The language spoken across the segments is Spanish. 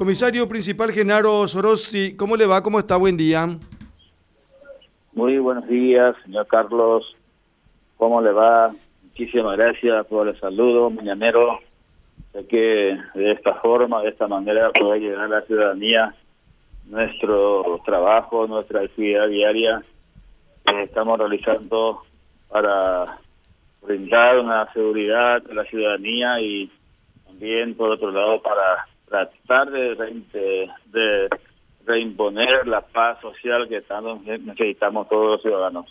Comisario principal Genaro Sorossi, ¿cómo le va? ¿Cómo está? Buen día. Muy buenos días, señor Carlos. ¿Cómo le va? Muchísimas gracias por el saludo, mañanero. Sé que de esta forma, de esta manera, puede llegar a la ciudadanía nuestro trabajo, nuestra actividad diaria que estamos realizando para brindar una seguridad a la ciudadanía y también, por otro lado, para tratar de, de, reimponer la paz social que tanto necesitamos todos los ciudadanos.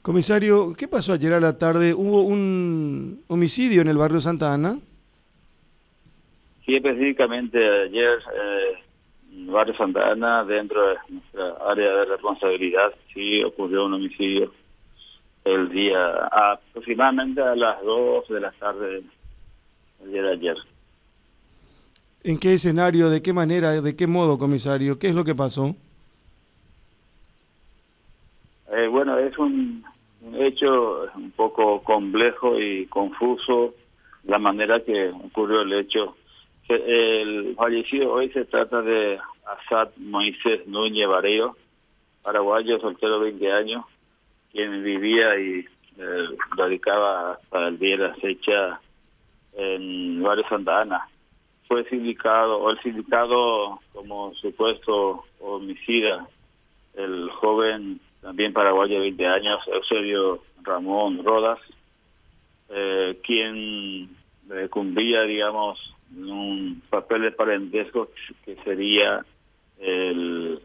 Comisario, ¿qué pasó ayer a la tarde? ¿Hubo un homicidio en el barrio Santa Ana? Sí, específicamente ayer eh, en el barrio Santa Ana, dentro de nuestra área de responsabilidad, sí ocurrió un homicidio el día aproximadamente a las 2 de la tarde el día de ayer. ¿En qué escenario, de qué manera, de qué modo, comisario? ¿Qué es lo que pasó? Eh, bueno, es un, hecho un poco complejo y confuso la manera que ocurrió el hecho. El fallecido hoy se trata de Asad Moisés Núñez Vareiro, paraguayo, soltero 20 años, quien vivía y eh, radicaba hasta el día de la fecha en Barrio Santa Ana fue sindicado, o el sindicado como supuesto homicida, el joven también paraguayo de 20 años, Eusebio Ramón Rodas, eh, quien eh, cumplía, digamos, un papel de parentesco que sería el,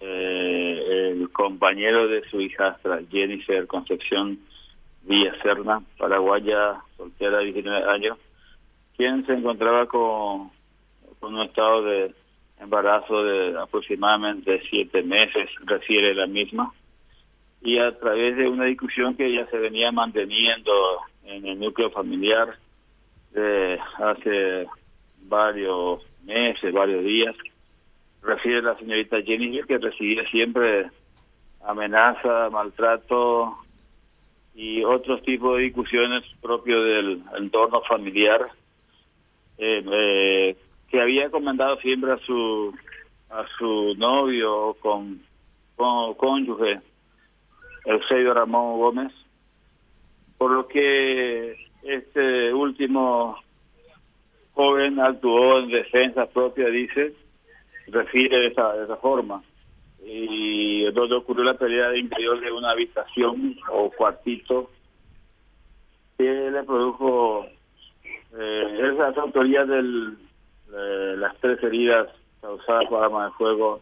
eh, el compañero de su hijastra, Jennifer Concepción Villa Serna, paraguaya, soltera, 19 años, quien se encontraba con, con un estado de embarazo de aproximadamente siete meses, refiere la misma, y a través de una discusión que ya se venía manteniendo en el núcleo familiar de hace varios meses, varios días, refiere la señorita Jenny que recibía siempre amenaza, maltrato y otros tipos de discusiones propios del entorno familiar eh, eh, que había comentado siempre a su a su novio con, con cónyuge Eusebio Ramón Gómez. Por lo que este último joven actuó en defensa propia dice refiere de esa, de esa forma. Y donde ocurrió la pelea de interior de una habitación o cuartito que le produjo eh, es la autoría de las tres heridas causadas por arma de fuego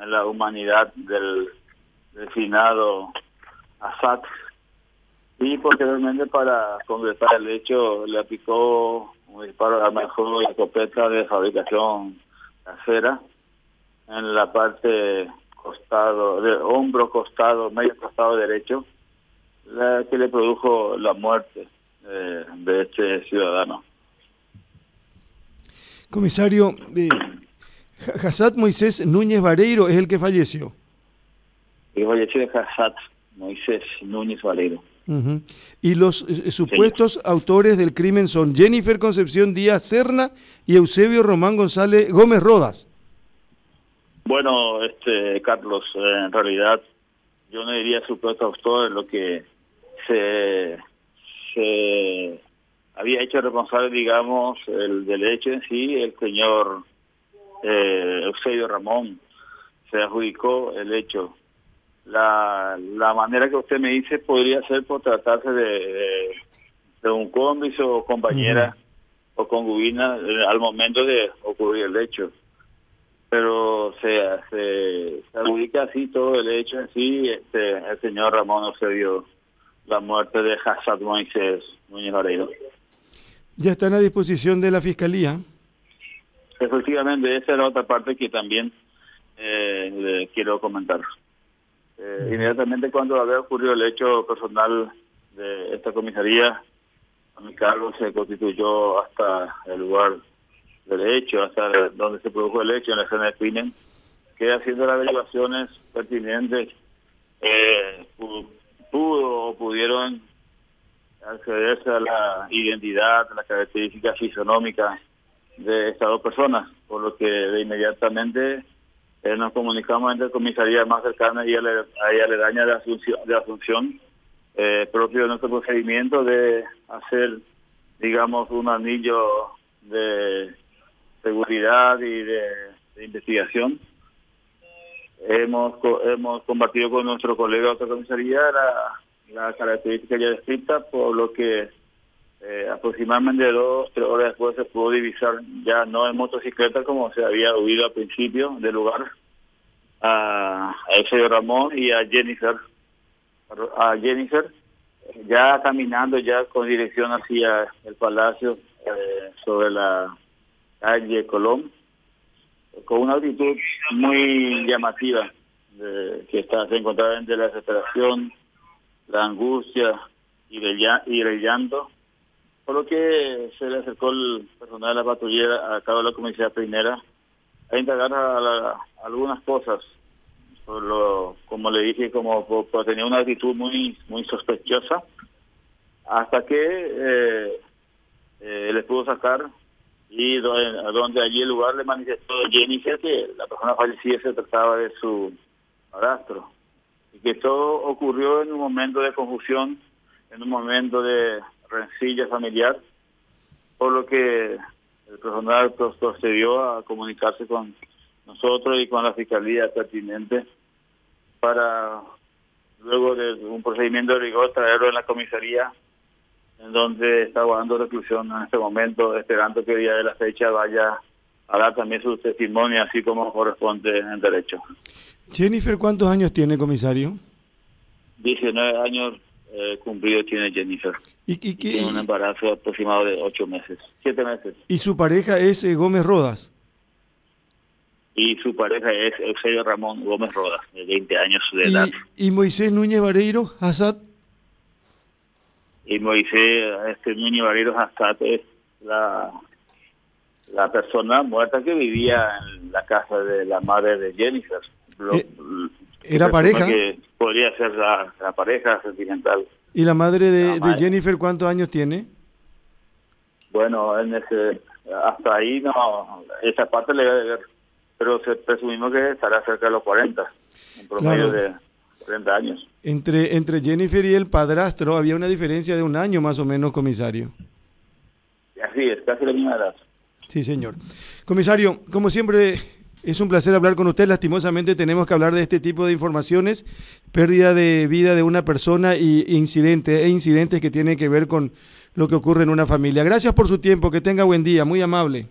en la humanidad del, finado Assad. Y posteriormente, para completar el hecho, le aplicó un disparo de arma de fuego y escopeta de fabricación casera en la parte costado, de hombro costado, medio costado derecho, la que le produjo la muerte eh, de este ciudadano. Comisario, eh, Hassad Moisés Núñez Vareiro es el que falleció. El falleció es Hassad Moisés Núñez Vareiro. Y los eh, supuestos autores del crimen son Jennifer Concepción Díaz Serna y Eusebio Román González Gómez Rodas. Bueno, este Carlos, en realidad yo no diría supuesto autor, lo que se se había hecho responsable, digamos, el del hecho en sí, el señor eh, Eusebio Ramón se adjudicó el hecho. La, la manera que usted me dice podría ser por tratarse de, de, un cómplice o compañera o concubina eh, al momento de ocurrir el hecho. Pero se, se, adjudica así todo el hecho en sí, este, el señor Ramón Eusebio la muerte de Hassad Moisés Núñez Vareiro. ¿Ya están a disposición de la Fiscalía? Efectivamente, esa es la otra parte que también eh, quiero comentar. Eh, inmediatamente cuando había ocurrido el hecho personal de esta comisaría, a mi cargo se constituyó hasta el lugar del hecho, hasta donde se produjo el hecho en la escena de crimen, que haciendo las averiguaciones pertinentes eh, pudo o pudieron accederse a la identidad, a las características fisonómicas de estas dos personas, por lo que de inmediatamente eh, nos comunicamos entre comisaría más cercana y a la aledaña de Asunción, de Asunción eh, propio de nuestro procedimiento de hacer, digamos, un anillo de seguridad y de, investigación. Hemos hemos combatido con nuestro colega de otra comisaría la, característica ya descrita, por lo que eh, aproximadamente dos, tres horas después se pudo divisar ya no en motocicleta como se había huido al principio del lugar a, a Ramón y a Jennifer a Jennifer ya caminando ya con dirección hacia el palacio eh, sobre la calle Colón con una actitud muy llamativa que está se encontraba entre la desesperación la angustia y el, llanto por lo que se le acercó el personal de la patrullera a cabo de la comisaría primera a indagar algunas cosas. lo, como le dije, como tenía una actitud muy muy sospechosa, hasta que eh, eh, les pudo sacar y donde allí el lugar le manifestó Jennifer que la persona fallecida se trataba de su padrastro. Y que todo ocurrió en un momento de confusión, en un momento de rencilla familiar, por lo que el personal procedió a comunicarse con nosotros y con la fiscalía pertinente para luego de un procedimiento de rigor traerlo en la comisaría donde está guardando reclusión en este momento esperando que el día de la fecha vaya a dar también su testimonio así como corresponde en derecho. Jennifer, ¿cuántos años tiene comisario? 19 años eh, cumplido tiene Jennifer. ¿Y, y, tiene un embarazo aproximado de 8 meses, 7 meses. ¿Y su pareja es eh, Gómez Rodas? Y su pareja es Eusebio Ramón Gómez Rodas, de 20 años de edad. ¿Y Moisés Núñez Vareiro, Assad? Y Moisés este, Núñez Vareiro Assad es la, la persona muerta que vivía en la casa de la madre de Jennifer. Eh, ¿Era pareja? Que podría ser la, pareja sentimental. ¿Y la madre de, Jennifer cuántos años tiene? Bueno, en ese, hasta ahí no, esa parte le pero se, presumimos que estará cerca de los 40, en promedio de 30 años. Entre, entre Jennifer y el padrastro había una diferencia de un año más o menos, comisario. Así es, casi la misma edad. Sí, señor. Comisario, como siempre, es un placer hablar con usted. Lastimosamente tenemos que hablar de este tipo de informaciones, pérdida de vida de una persona y incidentes e incidentes que tienen que ver con lo que ocurre en una familia. Gracias por su tiempo, que tenga buen día, muy amable.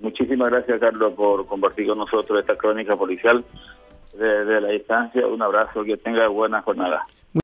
Muchísimas gracias, Carlos, por compartir con nosotros esta crónica policial de, de la distancia. Un abrazo, que tenga buena jornada.